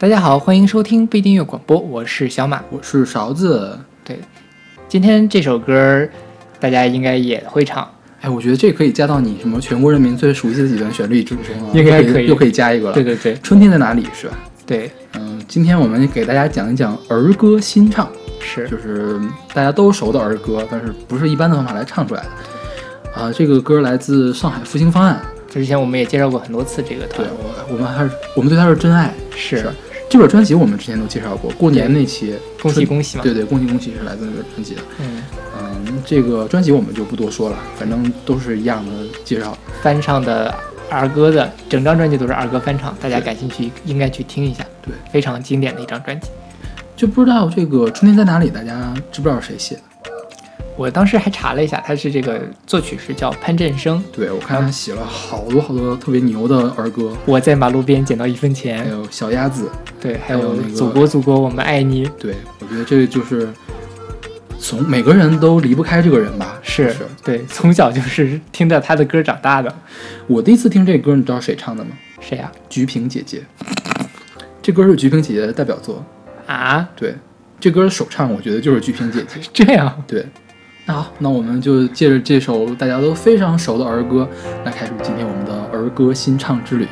大家好，欢迎收听不一定音乐广播，我是小马。我是勺子。对，今天这首歌大家应该也会唱，哎，我觉得这可以加到你什么全国人民最熟悉的几段旋律之中啊，应该可以又可以加一个了。对对对春天在哪里是吧？对，嗯，今天我们给大家讲一讲儿歌新唱，是就是大家都熟的儿歌，但是不是一般的方法来唱出来的。啊，这个歌来自上海复兴方案。之前我们也介绍过很多次这个对团，我，我们还是我们对他是真爱。是是这本专辑我们之前都介绍过，过年那期恭喜恭喜嘛。对对，恭喜恭喜是来自那个专辑的。嗯，嗯，这个专辑我们就不多说了，反正都是一样的介绍。翻唱的儿歌的整张专辑都是儿歌翻唱，大家感兴趣应该去听一下，对，非常经典的一张专辑。就不知道这个春天在哪里，大家知不知道是谁写的？我当时还查了一下，他是这个作曲是叫潘振声，对我看他写了好多好多特别牛的儿歌，我在马路边捡到一分钱还，有小鸭子。对，还有那个祖国祖国我们爱你，对我觉得这就是从每个人都离不开这个人吧。是是对，从小就是听着他的歌长大的。我第一次听这歌，你知道谁唱的吗？谁呀、菊萍姐姐。这歌是菊萍姐姐的代表作。啊？对，这歌的首唱我觉得就是菊萍姐姐。这样，对，那好，那我们就借着这首大家都非常熟的儿歌，来开始今天我们的儿歌新唱之旅。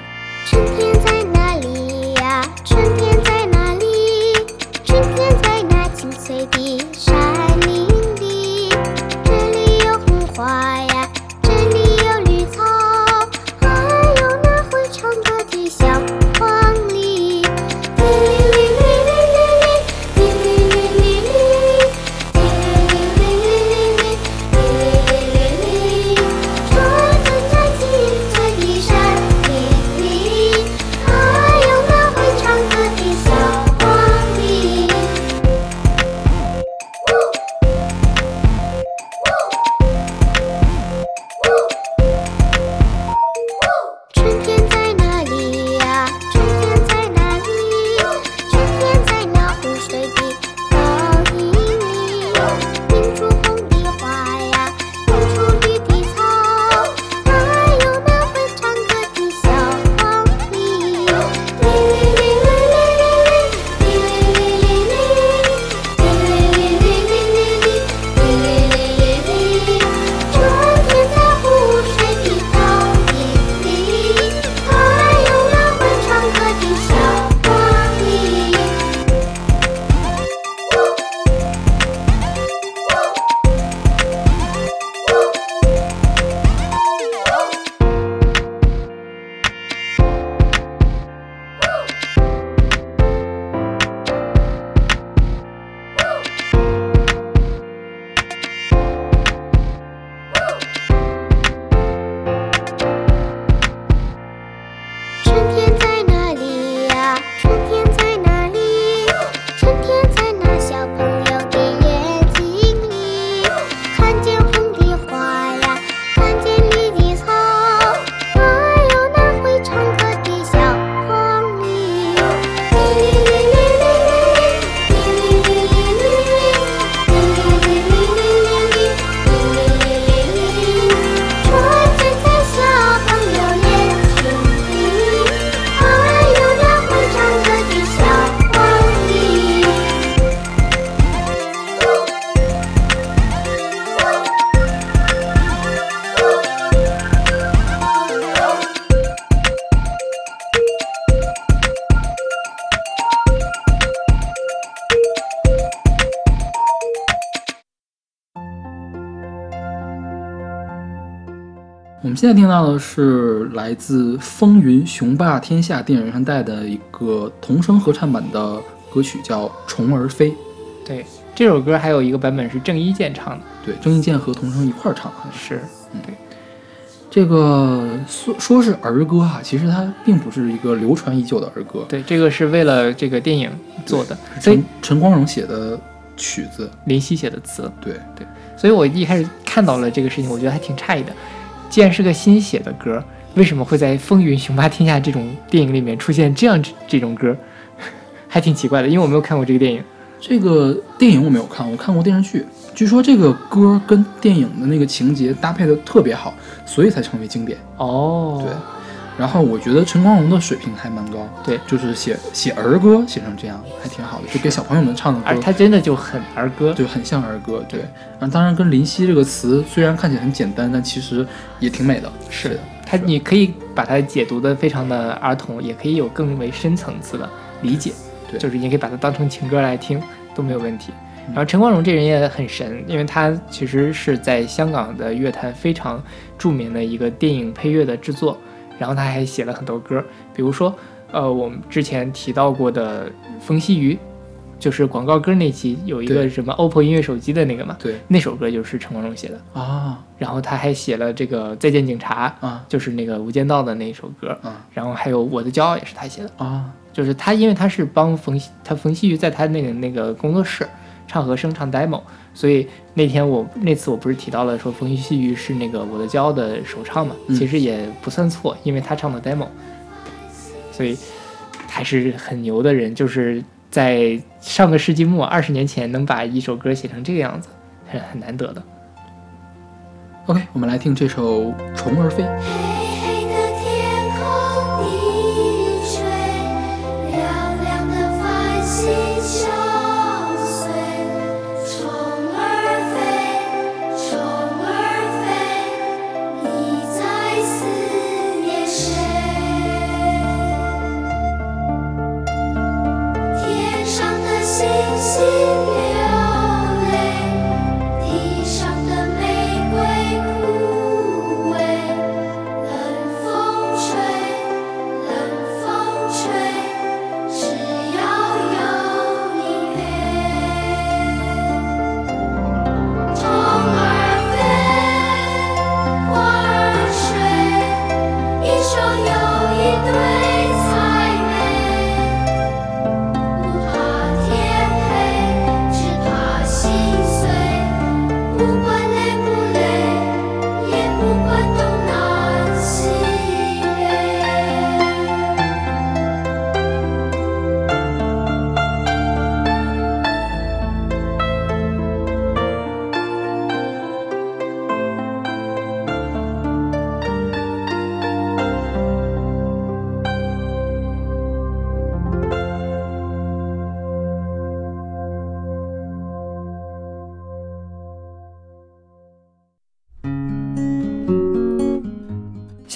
我们现在听到的是来自《风云雄霸天下》电影原声带的一个童声合唱版的歌曲，叫《虫儿飞》。对，这首歌还有一个版本是郑伊健唱的，对，郑伊健和童声一块儿唱的。是这个说说是儿歌哈、其实它并不是一个流传已久的儿歌。对，这个是为了这个电影做的，所以陈陈光荣写的曲子，林夕写的词，对对所以我一开始看到了这个事情，我觉得还挺诧异的。既然是个新写的歌，为什么会在《风云雄霸天下》这种电影里面出现这样这这种歌？还挺奇怪的，因为我没有看过这个电影。这个电影我没有看，我看过电视剧，据说这个歌跟电影的那个情节搭配的特别好，所以才成为经典。哦，对，然后我觉得陈光荣的水平还蛮高，对。就是写写儿歌写成这样还挺好的，就给小朋友们唱的歌，而他真的就很儿歌，就很像儿歌，对。啊，当然跟林夕这个词虽然看起来很简单，但其实也挺美的。是。的，他你可以把它解读的非常的儿童，也可以有更为深层次的理解，对。就是你可以把它当成情歌来听都没有问题。然后陈光荣这人也很神，因为他其实是在香港的乐坛非常著名的一个电影配乐的制作，然后他还写了很多歌，比如说，呃，我们之前提到过的《风细雨》，就是广告歌那期有一个什么 OPPO 音乐手机的那个嘛，对那首歌就是陈光荣写的。啊。然后他还写了这个《再见警察》，啊就是那个《无间道》的那首歌，啊。然后还有《我的骄傲》也是他写的，啊。就是他因为他是帮冯曦他冯曦妤在他那个那个工作室唱和声唱 demo，所以那天我那次我不是提到了说冯曦妤是那个《我的骄傲》的首唱嘛，嗯其实也不算错，因为他唱的 demo，所以还是很牛的人，就是在上个世纪末二十年前能把一首歌写成这个样子，很很难得的。OK，我们来听这首《虫儿飞》。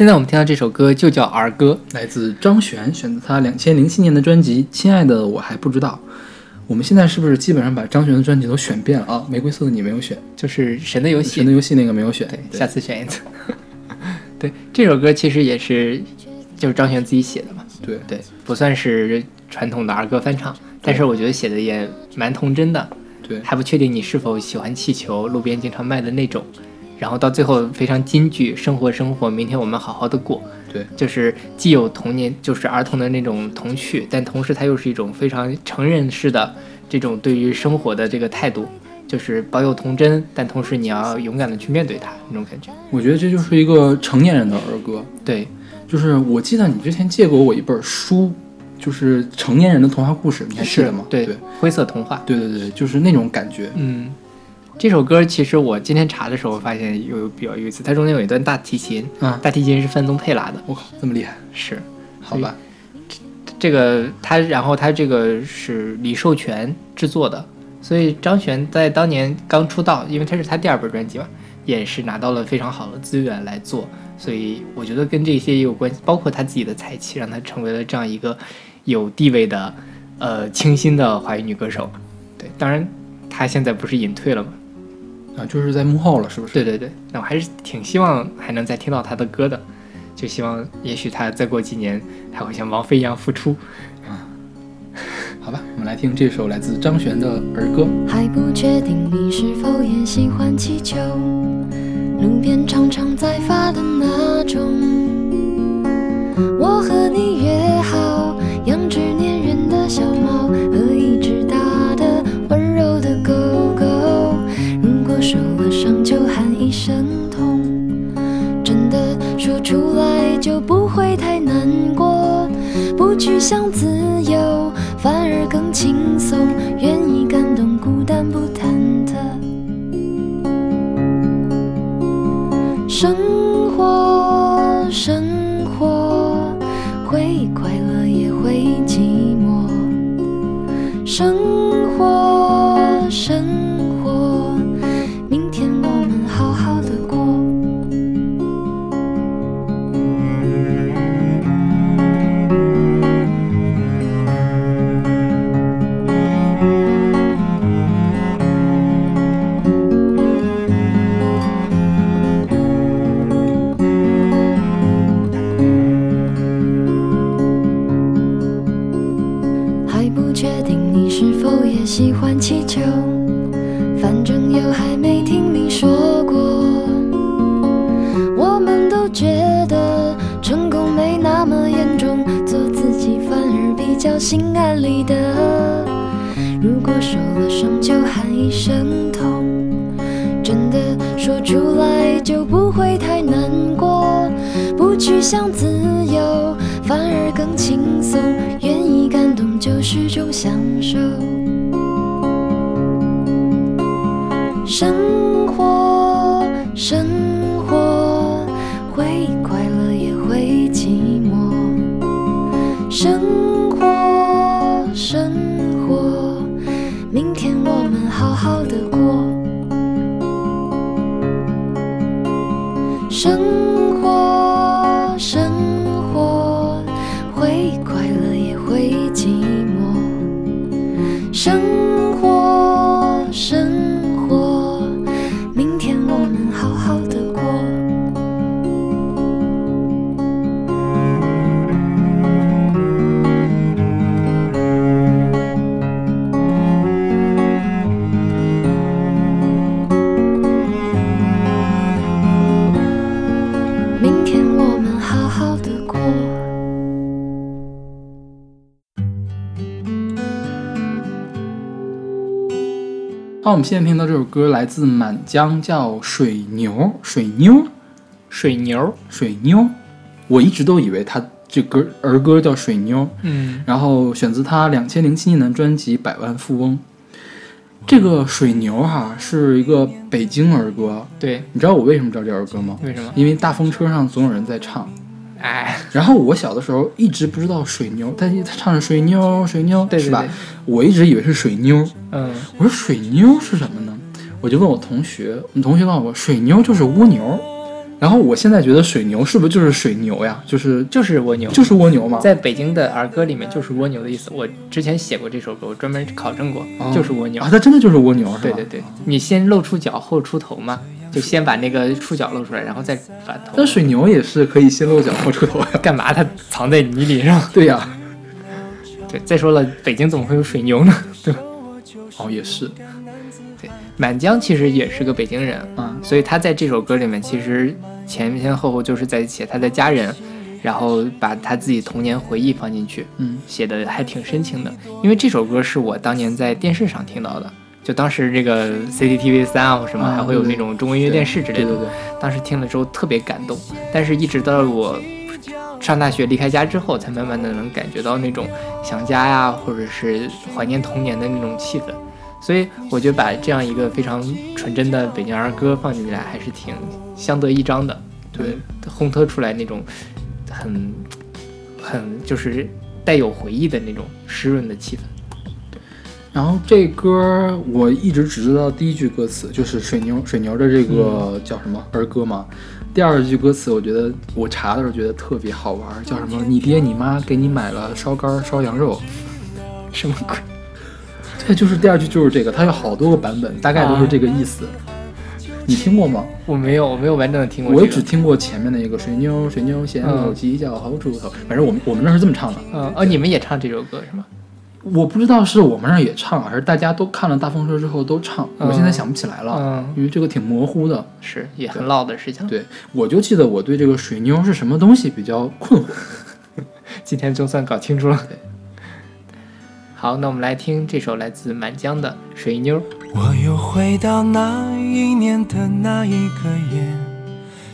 现在我们听到这首歌就叫儿歌，来自张悬，选择他两千零七年的专辑《亲爱的我还不知道》。我们现在是不是基本上把张悬的专辑都选遍了啊？玫瑰色的你没有选，就是《神的游戏神的》。游戏那个没有选。对，下次选一次。对，这首歌其实也是就是张悬自己写的嘛，对对，不算是传统的儿歌翻唱，但是我觉得写的也蛮童真的，对还不确定你是否喜欢气球，路边经常卖的那种，然后到最后非常金句，生活生活，明天我们好好的过，对就是既有童年就是儿童的那种童趣，但同时它又是一种非常成人式的这种对于生活的这个态度，就是保有童真，但同时你要勇敢的去面对它那种感觉。我觉得这就是一个成年人的儿歌。对，就是我记得你之前借过我一本书，就是成年人的童话故事，你还记得吗？对对灰色童话。对对对，就是那种感觉。嗯，这首歌其实我今天查的时候发现有比较有意思，它中间有一段大提琴，啊，大提琴是范宗沛拉的，我靠，这么厉害，是好吧？这个他，然后他这个是李寿全制作的，所以张悬在当年刚出道，因为他是他第二本专辑嘛，也是拿到了非常好的资源来做，所以我觉得跟这些也有关系，包括他自己的才气，让他成为了这样一个有地位的呃清新的华语女歌手。对，当然他现在不是隐退了吗？啊，就是在幕后了，是不是？对对对，那我还是挺希望还能再听到他的歌的，就希望也许他再过几年还会像王菲一样复出。啊好吧，我们来听这首来自张悬的儿歌。还不确定你是否也喜欢气球，路边常常在发的那种。我和你想自由，反而更轻松，愿明天我们好好的过。生好，我们现在听到这首歌来自满江，叫《水牛》，水妞，水牛，水妞。我一直都以为他这歌儿歌叫《水妞》，嗯，然后选自他两千零七年的专辑《百万富翁》。这个水牛哈是一个北京儿歌，对，你知道我为什么知道这儿歌吗？为什么？因为大风车上总有人在唱。哎，然后我小的时候一直不知道水牛，他他唱着水妞水妞，是吧？我一直以为是水妞，嗯，我说水妞是什么呢？我就问我同学，我们同学告诉我，水妞就是蜗牛。然后我现在觉得水牛是不是就是水牛呀？就是就是蜗牛，就是蜗牛嘛？在北京的儿歌里面就是蜗牛的意思。我之前写过这首歌，我专门考证过，哦就是蜗牛啊，。它真的就是蜗牛是吧？对对对，你先露出脚后出头嘛，就先把那个触角露出来，然后再把头。那水牛也是可以先露脚后出头呀。干嘛？它藏在泥里上。对呀，对，再说了，北京怎么会有水牛呢？对吧？哦也是对满江其实也是个北京人，啊，所以他在这首歌里面其实前前后后就是在写他的家人，然后把他自己童年回忆放进去，嗯写的还挺深情的。因为这首歌是我当年在电视上听到的，就当时这个 CCTV 三啊或什么啊还会有那种中国音乐电视之类的，对对对，当时听了之后特别感动。但是一直到我上大学离开家之后，才慢慢的能感觉到那种想家呀，或者是怀念童年的那种气氛。所以我觉得把这样一个非常纯真的北京儿歌放进来，还是挺相得益彰的。对，烘托出来那种很很就是带有回忆的那种湿润的气氛。然后这歌我一直只知道第一句歌词，就是水牛水牛的这个叫什么儿歌嘛。第二句歌词，我觉得我查的时候觉得特别好玩，叫什么？你爹你妈给你买了烧肝烧羊肉。什么鬼？对，就是第二句就是这个，它有好多个版本，大概都是这个意思。你听过吗？我没有，我没有完整的听过、我这个。也只听过前面的一个水牛水牛先嗯有犄角好出头，反正我们我们那是这么唱的。嗯哦，你们也唱这首歌是吗？我不知道是我们那儿也唱，还是大家都看了大风车之后都唱，我现在想不起来了，嗯，因为这个挺模糊的。是也很老的事情。对，我就记得我对这个水妞是什么东西比较困惑。今天就算搞清楚了。对，好，那我们来听这首来自满江的《水妞》。我又回到那一年的那一个夜，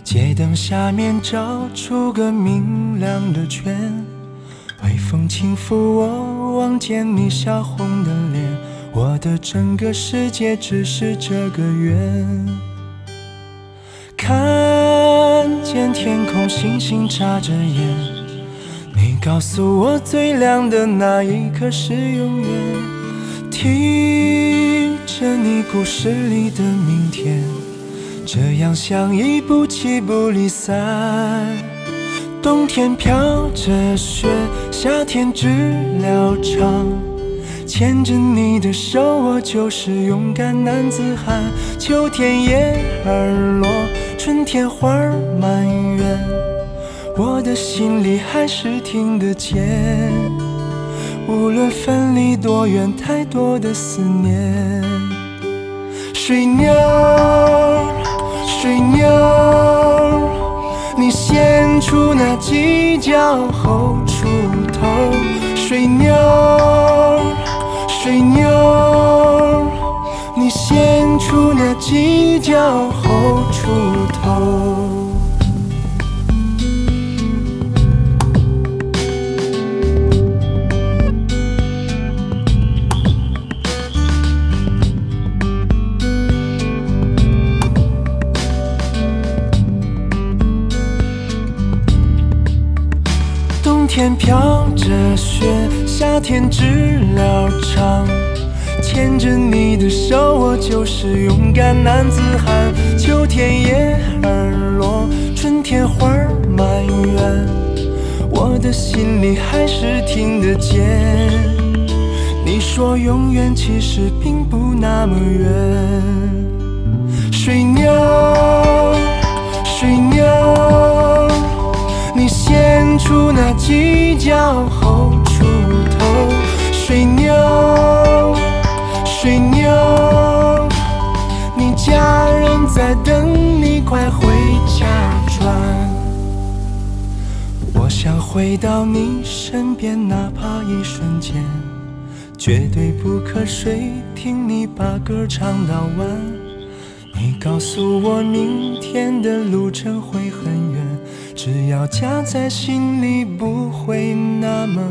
街灯下面照出个明亮的圈，微风轻拂我，望见你笑红的脸，我的整个世界只是这个圆。看见天空星星眨着眼。你告诉我最亮的那一刻是永远。听着你故事里的明天，这样相依不弃不离散。冬天飘着雪，夏天知了唱。牵着你的手，我就是勇敢男子汉。秋天叶儿落，春天花儿满园，我的心里还是听得见。无论分离多远，太多的思念。水鸟，水鸟，你先出那犄角后出头。水牛，水牛，你先出那犄角后出头。天飘着雪，夏天知了唱。牵着你的手，我就是勇敢男子汉。秋天叶儿落，春天花儿满园，我的心里还是听得见。你说永远其实并不那么远。水牛，水牛。先出那犄角后出头，水牛，水牛，你家人在等你，快回家转。我想回到你身边，哪怕一瞬间，绝对不瞌睡，听你把歌唱到晚。你告诉我，明天的路程会很远。只要夹在心里，不会那么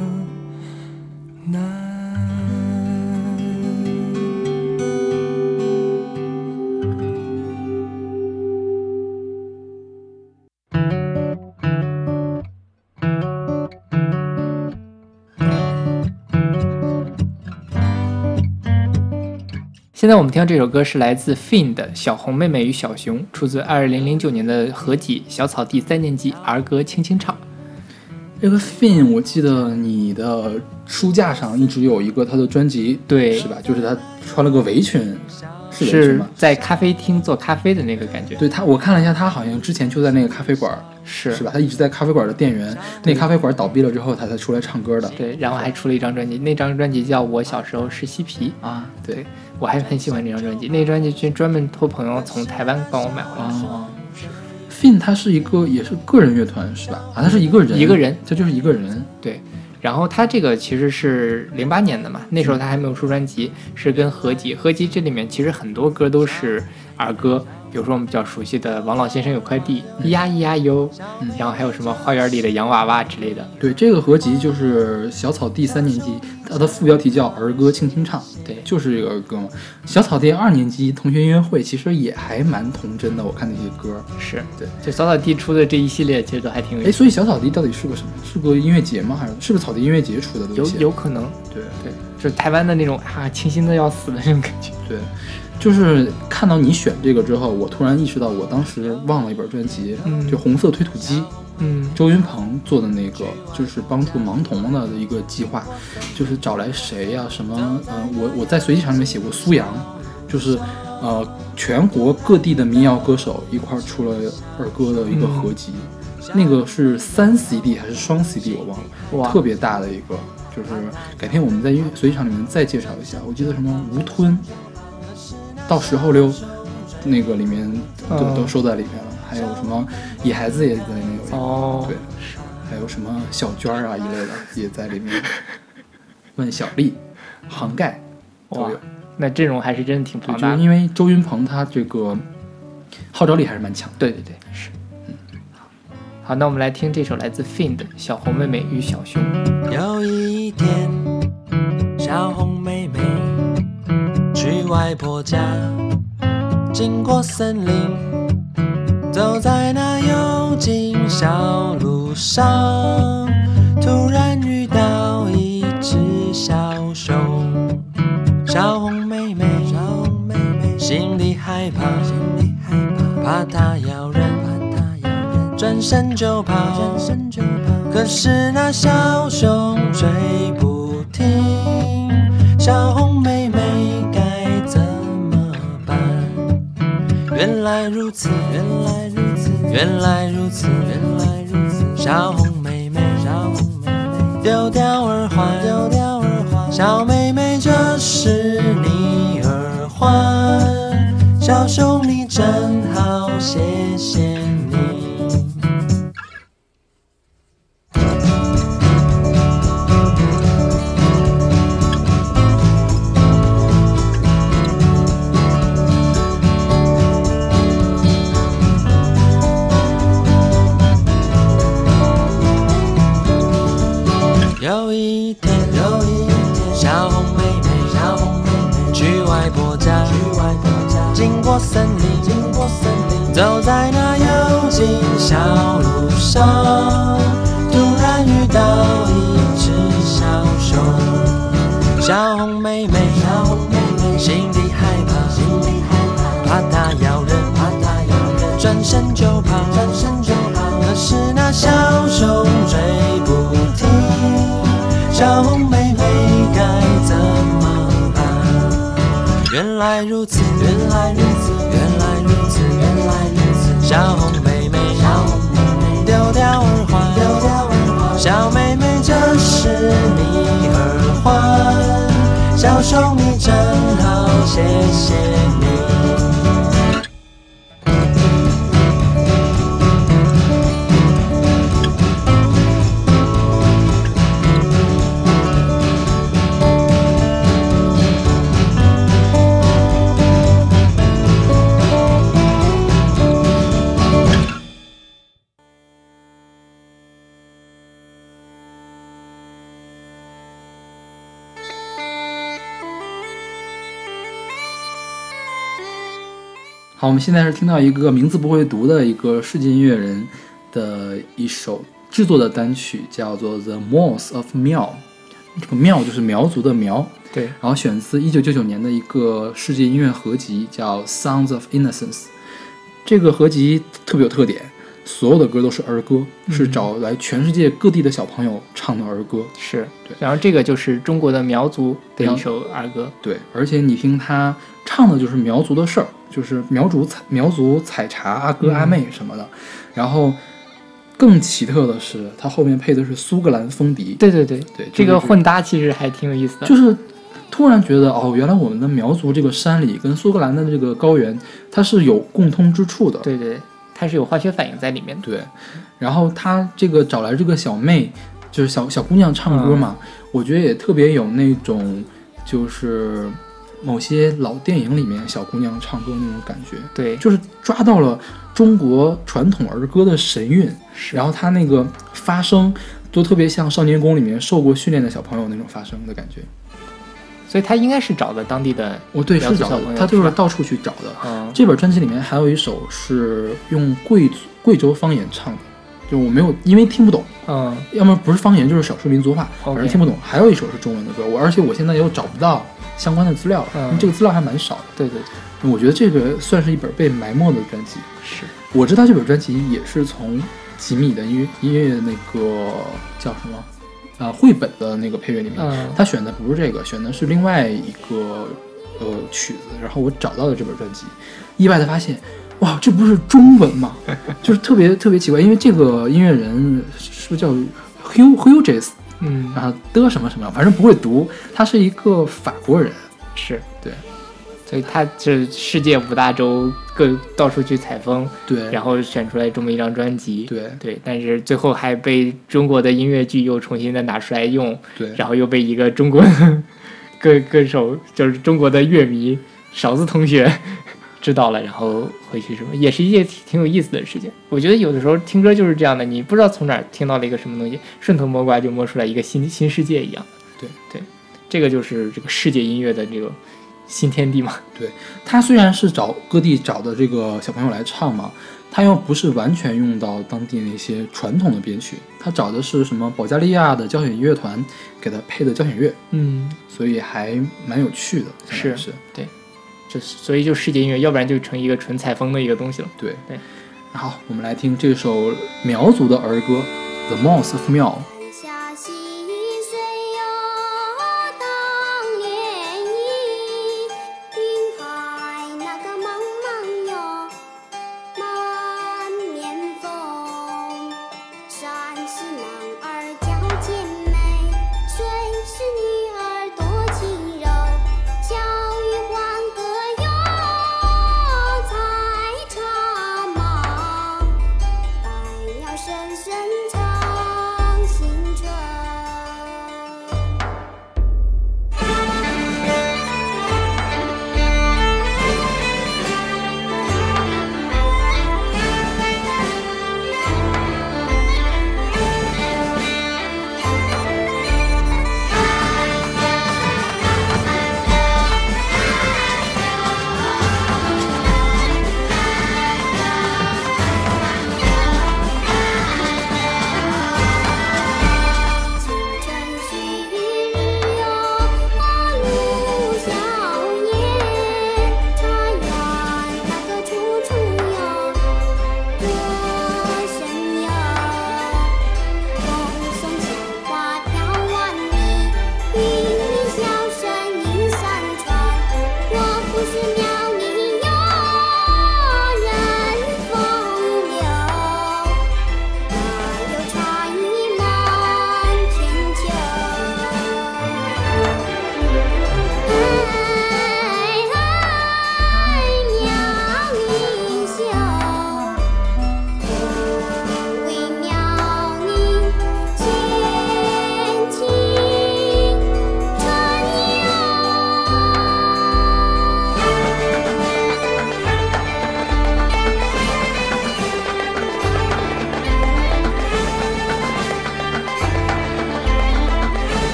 现在我们听到这首歌是来自 Fin 的《小红妹妹与小熊》，出自2009年的合集《小草地三年级儿歌轻轻唱》。这个 Fin，我记得你的书架上一直有一个他的专辑，对是吧？就是他穿了个围裙，是是？在咖啡厅做咖啡的那个感觉，对他，我看了一下，他好像之前就在那个咖啡馆，是是吧？他一直在咖啡馆的店员，那咖啡馆倒闭了之后，他才出来唱歌的。对，然后还出了一张专辑，那张专辑叫《我小时候是嬉皮》啊，对对我还很喜欢这张专辑，那张专辑是专门托朋友从台湾帮我买回来。啊，Fin 他是一个也是个人乐团是吧？啊，他是一个人，一个人，他就是一个人。对，然后他这个其实是零八年的嘛，那时候他还没有出专辑，是跟合集。合集这里面其实很多歌都是儿歌，比如说我们比较熟悉的《王老先生有块地》，咿呀咿呀哟，嗯然后还有什么花园里的洋娃娃之类的。对，这个合集就是小草地三年级，它的副标题叫《儿歌轻轻唱》，对就是这个儿歌嘛。小草地二年级同学音乐会其实也还蛮童真的，我看那些歌。是对，就小草地出的这一系列其实都还挺有哎，意思，所以小草地到底是个什么？是个音乐节吗？还是是不是草地音乐节出的东有？有可能，对对，就是台湾的那种啊清新的要死的那种感觉。对，就是看到你选这个之后，我突然意识到我当时忘了一本专辑，嗯就《红色推土机》。嗯，周云鹏做的那个，就是帮助盲童的一个计划，就是找来谁呀、什么？呃，我我在随机场里面写过苏阳，就是呃全国各地的民谣歌手一块儿出了儿歌的一个合集，那个是三 CD 还是双 CD 我忘了，特别大的一个，就是改天我们在音乐随机场里面再介绍一下。我记得什么吴吞到时候溜，那个里面都、哦都收在里面了，还有什么野孩子也在里面有一个。哦，对，还有什么小娟儿啊一类的也在里面。问小丽、杭盖都有。，那阵容还是真的挺对，庞大的。就因为周云鹏他这个号召力还是蛮强的。对对对，是。好，那我们来听这首来自 Fin 的《小红妹妹与小熊》。有一天，小红外婆家，经过森林，走在那幽静小路上，突然遇到一只小熊，小红妹妹，小红妹妹心里害怕，心里害怕，怕它咬人，怕它咬人，转身就跑，转身就跑。可是那小熊追不来如此，原来如此，原来如此，原来如此。小红妹妹，小红妹妹，丢掉耳环，丢掉耳环。小妹妹，这是你耳环。小熊你真好，谢送你真好，谢谢你。好，我们现在是听到一个名字不会读的一个世界音乐人的一首制作的单曲，叫做《The Moss of Miao》。这个苗就是苗族的苗，对，然后选自一九九九年的一个世界音乐合集，叫《Sounds of Innocence》。这个合集特别有特点，所有的歌都是儿歌，是找来全世界各地的小朋友唱的儿歌。是对。然后这个就是中国的苗族的一首儿歌，对，而且你听他唱的就是苗族的事儿，就是苗族采苗族采茶阿哥阿妹什么的。然后更奇特的是，它后面配的是苏格兰风笛，对对对对这个混搭其实还挺有意思的。就是突然觉得哦，原来我们的苗族这个山里跟苏格兰的这个高原，它是有共通之处的。对对，它是有化学反应在里面的。对，然后他这个找来这个小妹，就是小小姑娘唱歌嘛，我觉得也特别有那种就是某些老电影里面小姑娘唱歌那种感觉，对，就是抓到了中国传统儿歌的神韵，然后他那个发声都特别像少年宫里面受过训练的小朋友那种发声的感觉。所以他应该是找的当地的，哦，对，苗是找他就是到处去找的。嗯，这本专辑里面还有一首是用贵族贵州方言唱的，就我没有因为听不懂，嗯，要么不是方言就是少数民族话反正听不懂。还有一首是中文的歌，我而且我现在又找不到相关的资料了，嗯这个资料还蛮少的。对对对，我觉得这个算是一本被埋没的专辑。是，我知道这本专辑也是从吉米的音乐音乐那个叫什么啊、绘本的那个配乐里面，嗯他选的不是这个，选的是另外一个呃曲子。然后我找到了这本专辑，意外的发现，哇，这不是中文吗？就是特别特别奇怪，因为这个音乐人是不是叫 Hugh Hughes 嗯，然后的什么什么，反正不会读，他是一个法国人。是。对，所以他这世界五大洲各到处去采风，对，然后选出来这么一张专辑，对。对，但是最后还被中国的音乐剧又重新的拿出来用，对，然后又被一个中国歌歌手，就是中国的乐迷勺子同学知道了，然后回去什么，也是一件挺挺有意思的事情。我觉得有的时候听歌就是这样的，你不知道从哪儿听到了一个什么东西，顺藤摸瓜就摸出来一个新新世界一样。对对，这个就是这个世界音乐的这个新天地嘛。对他虽然是找各地找的这个小朋友来唱嘛，他又不是完全用到当地那些传统的编曲，他找的是什么保加利亚的交响乐团给他配的交响乐，嗯，所以还蛮有趣的。是是是，这所以就世界音乐，要不然就成一个纯采风的一个东西了。对对。好，我们来听这首苗族的儿歌《The Mouse of 苗》。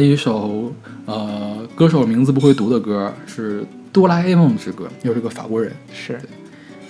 一首呃歌手名字不会读的歌，是《哆啦 A 梦之歌》，又是个法国人。是，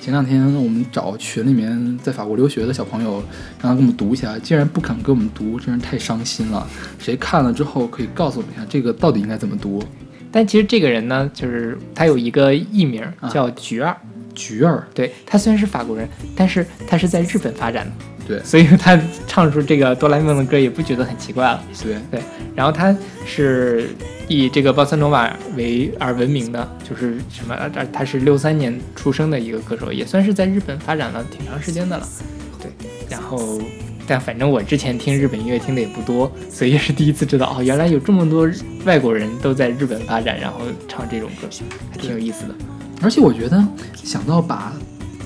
前两天我们找群里面在法国留学的小朋友，让他给我们读一下，竟然不肯给我们读，真是太伤心了。谁看了之后可以告诉我们一下，这个到底应该怎么读？但其实这个人呢，就是他有一个艺名啊叫菊儿。菊儿，对他虽然是法国人，但是他是在日本发展的，对所以他唱出这个哆啦 A 梦的歌也不觉得很奇怪了。对，对，然后他是以这个鲍萨诺瓦为而闻名的，就是什么？呃他是六三年出生的一个歌手，也算是在日本发展了挺长时间的了。对，然后但反正我之前听日本音乐听的也不多，所以也是第一次知道哦，原来有这么多外国人都在日本发展，然后唱这种歌，还挺有意思的。而且我觉得想到把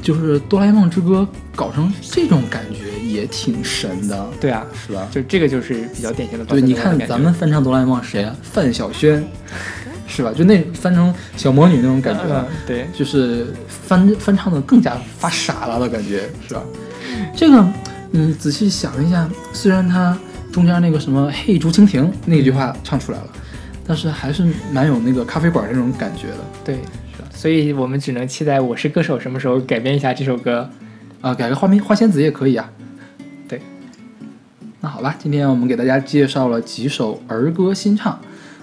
就是《哆啦 A 梦之歌》搞成这种感觉也挺神的，对啊，是吧？就这个就是比较典型的鲍对，你看咱们翻唱哆啦 A 梦谁啊？范晓萱，是吧？就那翻成小魔女那种感觉，嗯，对，就是翻翻唱的更加发傻了的感觉，是吧？这个，嗯，仔细想一下，虽然它中间那个什么“嘿，竹蜻蜓”那句话唱出来了，但是还是蛮有那个咖啡馆那种感觉的对，所以我们只能期待《我是歌手》什么时候改编一下这首歌。啊。改个花名花仙子也可以啊。对，那好吧，今天我们给大家介绍了几首儿歌新唱，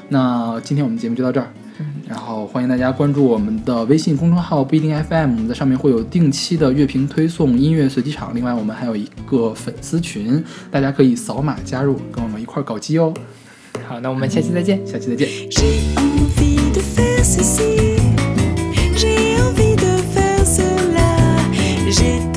那今天我们节目就到这儿。然后欢迎大家关注我们的微信公众号不一定 FM，我们在上面会有定期的乐评推送、音乐随机场。另外，我们还有一个粉丝群，大家可以扫码加入，跟我们一块儿搞基哦。好，那我们下期再见。下期再见。J'ai